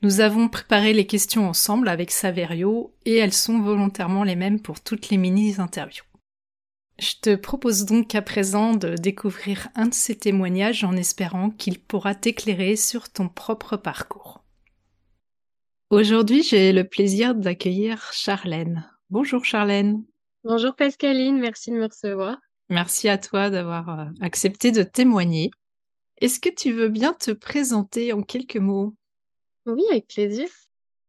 Nous avons préparé les questions ensemble avec Saverio et elles sont volontairement les mêmes pour toutes les mini-interviews. Je te propose donc à présent de découvrir un de ces témoignages en espérant qu'il pourra t'éclairer sur ton propre parcours. Aujourd'hui, j'ai le plaisir d'accueillir Charlène. Bonjour Charlène. Bonjour Pascaline, merci de me recevoir. Merci à toi d'avoir euh, accepté de témoigner. Est-ce que tu veux bien te présenter en quelques mots? Oui, avec plaisir.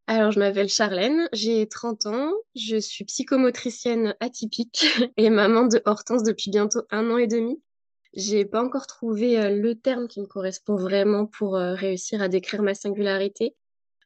Alors, je m'appelle Charlène, j'ai 30 ans, je suis psychomotricienne atypique et maman de Hortense depuis bientôt un an et demi. J'ai pas encore trouvé euh, le terme qui me correspond vraiment pour euh, réussir à décrire ma singularité,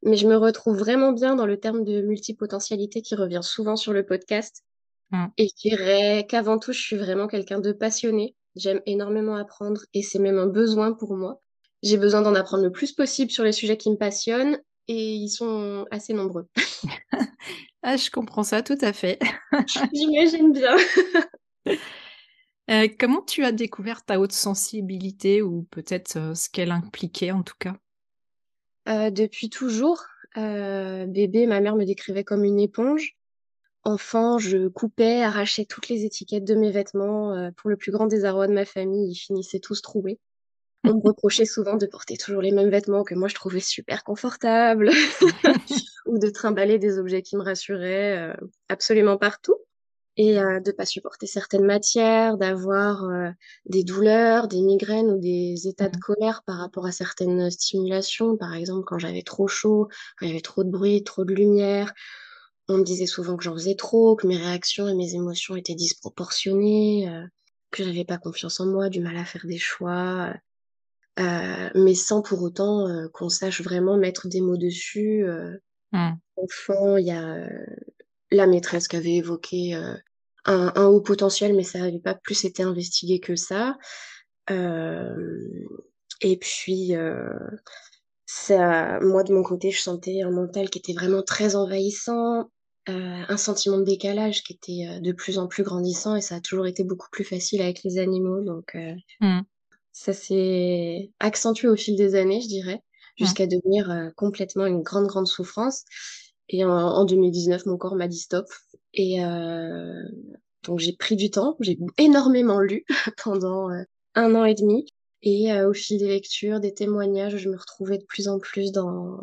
mais je me retrouve vraiment bien dans le terme de multipotentialité qui revient souvent sur le podcast. Mmh. Et je dirais qu'avant tout, je suis vraiment quelqu'un de passionné. J'aime énormément apprendre et c'est même un besoin pour moi. J'ai besoin d'en apprendre le plus possible sur les sujets qui me passionnent et ils sont assez nombreux. ah, je comprends ça tout à fait. J'imagine bien. Euh, comment tu as découvert ta haute sensibilité ou peut-être euh, ce qu'elle impliquait en tout cas? Euh, Depuis toujours. bébé, ma mère me décrivait comme une éponge. Enfant, je coupais, arrachais toutes les étiquettes de mes vêtements. pour le plus grand désarroi de ma famille, ils finissaient tous troués on me reprochait souvent de porter toujours les mêmes vêtements que moi je trouvais super confortables. Ou de trimballer des objets qui me rassuraient euh, absolument partout. Et euh, de pas supporter certaines matières, d'avoir euh, des douleurs, des migraines ou des états de colère par rapport à certaines stimulations, par exemple quand j'avais trop chaud, quand il y avait trop de bruit, trop de lumière. On me disait souvent que j'en faisais trop, que mes réactions et mes émotions étaient disproportionnées, que j'avais pas confiance en moi, du mal à faire des choix, euh, mais sans pour autant euh, qu'on sache vraiment mettre des mots dessus. Euh. Au fond, il y a la maîtresse qui avait évoqué un, un, haut potentiel, mais ça n'avait pas plus été investigué que ça. et puis, ça, moi, de mon côté, je sentais un mental qui était vraiment très envahissant, un sentiment de décalage qui était de plus en plus grandissant, et ça a toujours été beaucoup plus facile avec les animaux. Donc, mmh. Ça s'est accentué au fil des années, je dirais, jusqu'à devenir euh, complètement une grande, grande souffrance. Et en, 2019, mon corps m'a dit stop. Et euh, donc j'ai pris du temps, j'ai énormément lu pendant euh, un an et demi. Et au fil des lectures, des témoignages, je me retrouvais de plus en plus dans,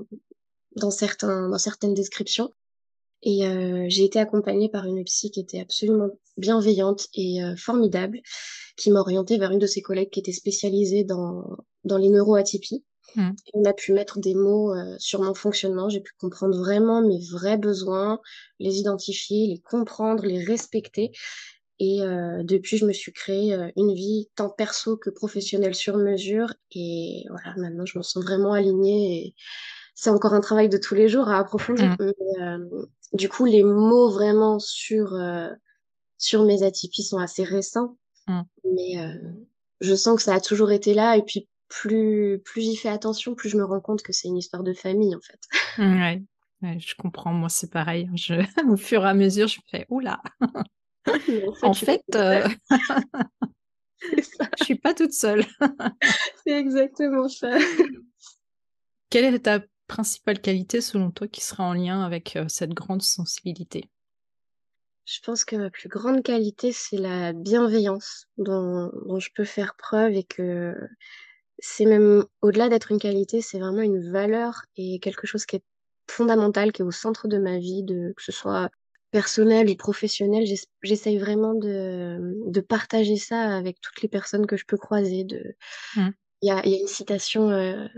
dans, certains, dans certaines descriptions. Et euh, j'ai été accompagnée par une psy qui était absolument bienveillante et euh, formidable, qui m'a orientée vers une de ses collègues qui était spécialisée dans, dans les neuroatypies. Mmh. On a pu mettre des mots euh, sur mon fonctionnement, j'ai pu comprendre vraiment mes vrais besoins, les identifier, les comprendre, les respecter. Et euh, depuis, je me suis créé une vie tant perso que professionnelle sur mesure. Et voilà, maintenant, je me sens vraiment alignée. Et c'est encore un travail de tous les jours à approfondir. Mmh. Mais, du coup, les mots vraiment sur, euh, sur mes atypies sont assez récents. Mm. Mais euh, je sens que ça a toujours été là. Et puis, plus, plus j'y fais attention, plus je me rends compte que c'est une histoire de famille, en fait. Ouais, je comprends. Moi, c'est pareil. Je, au fur et à mesure, je fais oula. en fait, euh, je suis pas toute seule. c'est exactement ça. Quelle est ta principale qualité selon toi qui sera en lien avec euh, cette grande sensibilité? Je pense que ma plus grande qualité, c'est la bienveillance dont, dont, je peux faire preuve et que c'est même au-delà d'être une qualité, c'est vraiment une valeur et quelque chose qui est fondamental, qui est au centre de ma vie, de, que ce soit personnel ou professionnel. J'essaye vraiment de, de, partager ça avec toutes les personnes que je peux croiser. De... Mmh. Il y, a, y, a, une citation euh,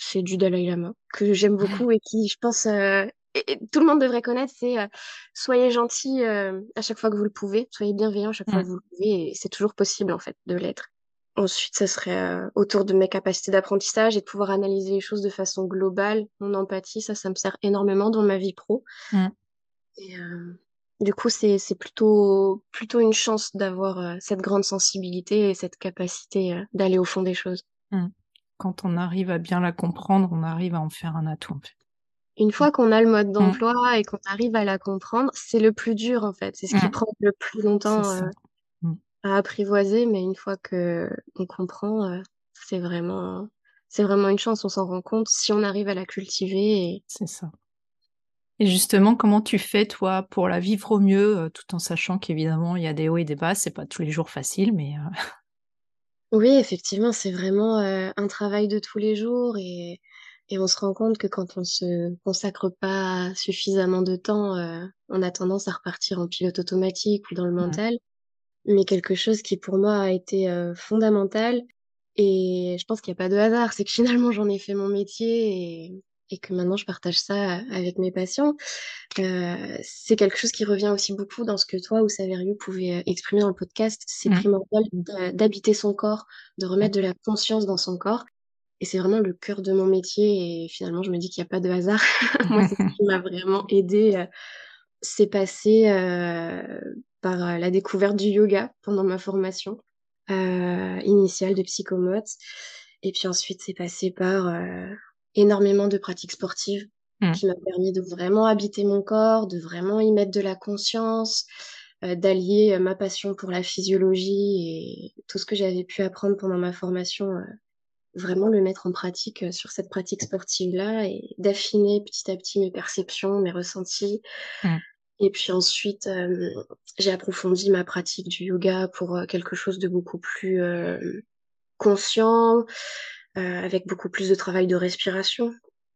chez du Dalai Lama que j'aime beaucoup et qui, je pense, euh, et, tout le monde devrait connaître, c'est euh, soyez gentil euh, à chaque fois que vous le pouvez, soyez bienveillant à chaque fois que vous le pouvez, et c'est toujours possible en fait de l'être. Ensuite, ça serait euh, autour de mes capacités d'apprentissage et de pouvoir analyser les choses de façon globale. Mon empathie, ça, ça me sert énormément dans ma vie pro. Et du coup, c'est plutôt, plutôt une chance d'avoir cette grande sensibilité et cette capacité d'aller au fond des choses. Quand on arrive à bien la comprendre, on arrive à en faire un atout en fait. Une fois qu'on a le mode mm. d'emploi et qu'on arrive à la comprendre, c'est le plus dur en fait. C'est ce qui mm. prend le plus longtemps euh, mm. à apprivoiser, mais une fois que on comprend, euh, c'est vraiment, c'est vraiment une chance. On s'en rend compte si on arrive à la cultiver. C'est ça. Et justement, comment tu fais toi pour la vivre au mieux, euh, tout en sachant qu'évidemment il y a des hauts et des bas, c'est pas tous les jours facile, mais Oui, effectivement, c'est vraiment euh, un travail de tous les jours et, et on se rend compte que quand on se consacre pas suffisamment de temps, euh, on a tendance à repartir en pilote automatique ou dans le mental. Mais quelque chose qui pour moi a été euh, fondamental et je pense qu'il n'y a pas de hasard, c'est que finalement j'en ai fait mon métier et, et que maintenant je partage ça avec mes patients. Euh, c'est quelque chose qui revient aussi beaucoup dans ce que toi ou Saverio pouvez euh, exprimer dans le podcast. C'est mmh. primordial d'habiter son corps, de remettre de la conscience dans son corps. Et c'est vraiment le cœur de mon métier. Et finalement, je me dis qu'il n'y a pas de hasard. Moi, ce qui m'a vraiment aidé. Euh, c'est passé par la découverte du yoga pendant ma formation initiale de psychomote. Et puis ensuite, c'est passé par énormément de pratiques sportives mmh. qui m'a permis de vraiment habiter mon corps, de vraiment y mettre de la conscience, euh, d'allier euh, ma passion pour la physiologie et tout ce que j'avais pu apprendre pendant ma formation, euh, vraiment le mettre en pratique sur cette pratique sportive-là et d'affiner petit à petit mes perceptions, mes ressentis. Mmh. Et puis ensuite, j'ai approfondi ma pratique du yoga pour quelque chose de beaucoup plus conscient, avec beaucoup plus de travail de respiration.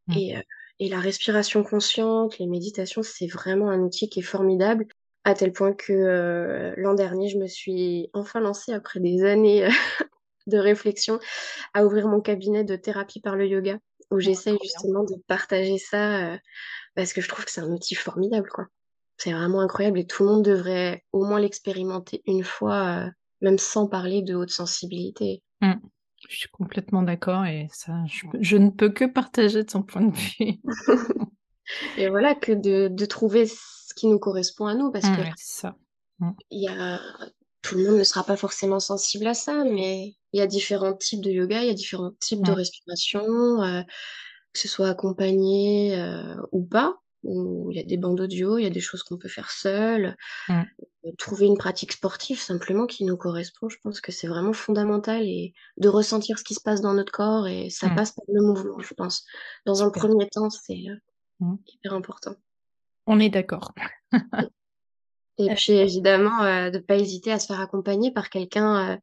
Mmh. Et, euh, et la respiration consciente, les méditations, c'est vraiment un outil qui est formidable, à tel point que euh, l'an dernier, je me suis enfin lancée, après des années de réflexion, à ouvrir mon cabinet de thérapie par le yoga, où j'essaye justement de partager ça, parce que je trouve que c'est un outil formidable, quoi. C'est vraiment incroyable et tout le monde devrait au moins l'expérimenter une fois, même sans parler de haute sensibilité. Mmh. Je suis complètement d'accord et ça, je, ne peux que partager de son point de vue. et voilà, que de, de, trouver ce qui nous correspond à nous, parce que ça. Mm. Il y a, tout le monde ne sera pas forcément sensible à ça, mais il y a différents types de yoga, il y a différents types de respiration, euh, que ce soit accompagné euh, ou pas où il y a des bandes audio, il y a des choses qu'on peut faire seul. Mm. Euh, trouver une pratique sportive simplement qui nous correspond, je pense que c'est vraiment fondamental et de ressentir ce qui se passe dans notre corps et ça mm. passe par le mouvement, je pense. Dans un premier temps, c'est euh, mm. hyper important. On est d'accord. et puis évidemment, euh, de ne pas hésiter à se faire accompagner par quelqu'un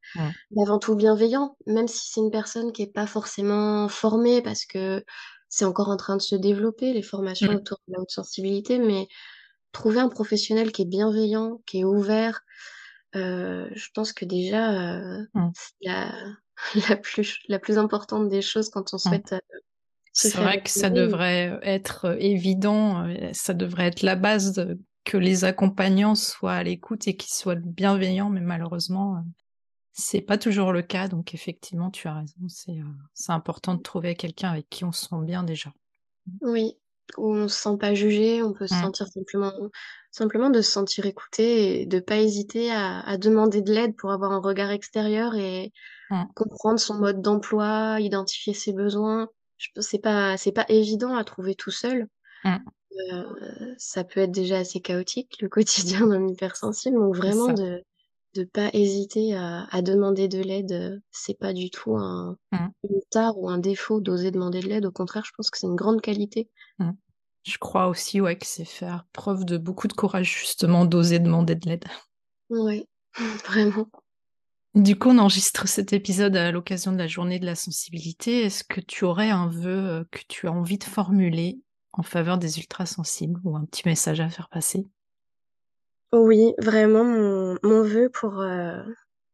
d'avant tout bienveillant, même si c'est une personne qui n'est pas forcément formée parce que c'est encore en train de se développer, les formations mmh. autour de la haute sensibilité, mais trouver un professionnel qui est bienveillant, qui est ouvert, euh, je pense que déjà, euh, mmh. c'est la, la, plus, la plus importante des choses quand on mmh. souhaite. Euh, c'est vrai que ça devrait être évident, ça devrait être la base que les accompagnants soient à l'écoute et qu'ils soient bienveillants, mais malheureusement, c'est pas toujours le cas, donc effectivement, tu as raison. C'est euh, important de trouver quelqu'un avec qui on se sent bien déjà. Oui, où on se sent pas jugé, on peut se mmh. sentir simplement, simplement de se sentir écouté et de pas hésiter à, demander de l'aide pour avoir un regard extérieur et mmh. comprendre son mode d'emploi, identifier ses besoins. C'est pas, c'est pas évident à trouver tout seul. Mmh. ça peut être déjà assez chaotique, le quotidien d'un hypersensible, donc vraiment de de pas hésiter à, à demander de l'aide, c'est pas du tout un, mmh. une tare ou un défaut d'oser demander de l'aide. Au contraire, je pense que c'est une grande qualité. Mmh. Je crois aussi ouais, que c'est faire preuve de beaucoup de courage, justement, d'oser demander de l'aide. Oui, vraiment. Du coup, on enregistre cet épisode à l'occasion de la journée de la sensibilité. Est-ce que tu aurais un vœu que tu as envie de formuler en faveur des ultrasensibles ou un petit message à faire passer? Oui, vraiment mon mon vœu pour, heu,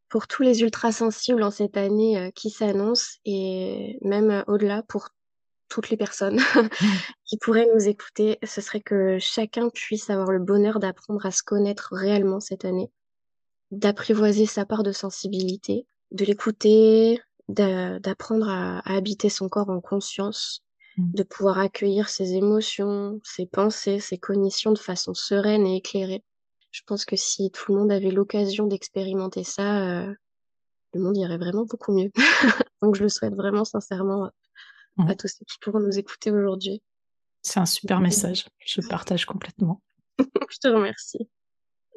pour tous les ultrasensibles en cette année, heu, qui s'annonce et même, euh, au-delà pour toutes les personnes qui pourraient nous écouter, ce serait que chacun puisse avoir le bonheur d'apprendre à se connaître réellement cette année, d'apprivoiser sa part de sensibilité, de l'écouter, d'apprendre à à habiter son corps en conscience, mmh. de pouvoir accueillir ses émotions, ses pensées, ses cognitions de façon sereine et éclairée. Je pense que si tout le monde avait l'occasion d'expérimenter ça, euh, le monde irait vraiment beaucoup mieux. Donc je le souhaite vraiment sincèrement à mmh. tous ceux qui pourront nous écouter aujourd'hui. C'est un super message, je partage complètement. je te remercie.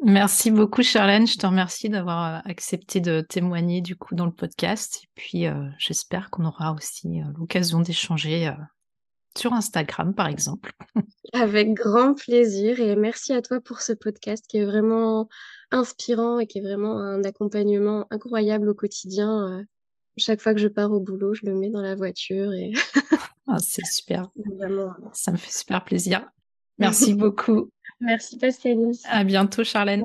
Merci beaucoup Charlène, je te remercie d'avoir euh, accepté de témoigner du coup dans le podcast et puis euh, j'espère qu'on aura aussi l'occasion d'échanger sur Instagram par exemple. Avec grand plaisir et merci à toi pour ce podcast qui est vraiment inspirant et qui est vraiment un accompagnement incroyable au quotidien. Euh, chaque fois que je pars au boulot, je le mets dans la voiture et ah, c'est super. Ça me fait super plaisir. Merci beaucoup. Merci Pascaline. À bientôt Charlène.